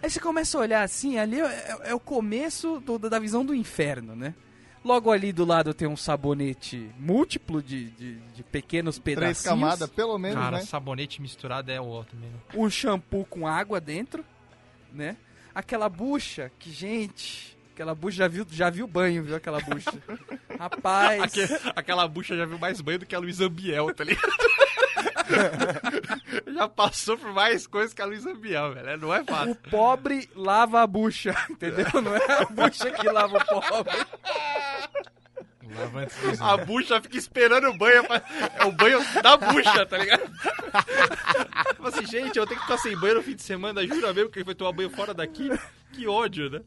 Aí você começa a olhar assim, ali é, é o começo do- da visão do inferno, né? Logo ali do lado tem um sabonete múltiplo de, de, de pequenos pedacinhos. Três camadas, pelo menos, Cara, né? sabonete misturado é o outro mesmo. um shampoo com água dentro, né? Aquela bucha que, gente, aquela bucha já viu, já viu banho, viu aquela bucha. Rapaz, Aque- aquela bucha já viu mais banho do que a Luísa Biel, tá ligado? já passou por mais coisas que a Luísa Biel, velho. Não é o fácil. pobre lava a bucha, entendeu? Não é a bucha que lava o pobre. A bucha fica esperando o banho. É o banho da bucha, tá ligado? Fala assim, gente, eu tenho que ficar sem banho no fim de semana, jura mesmo que ele foi tomar banho fora daqui? Que ódio, né?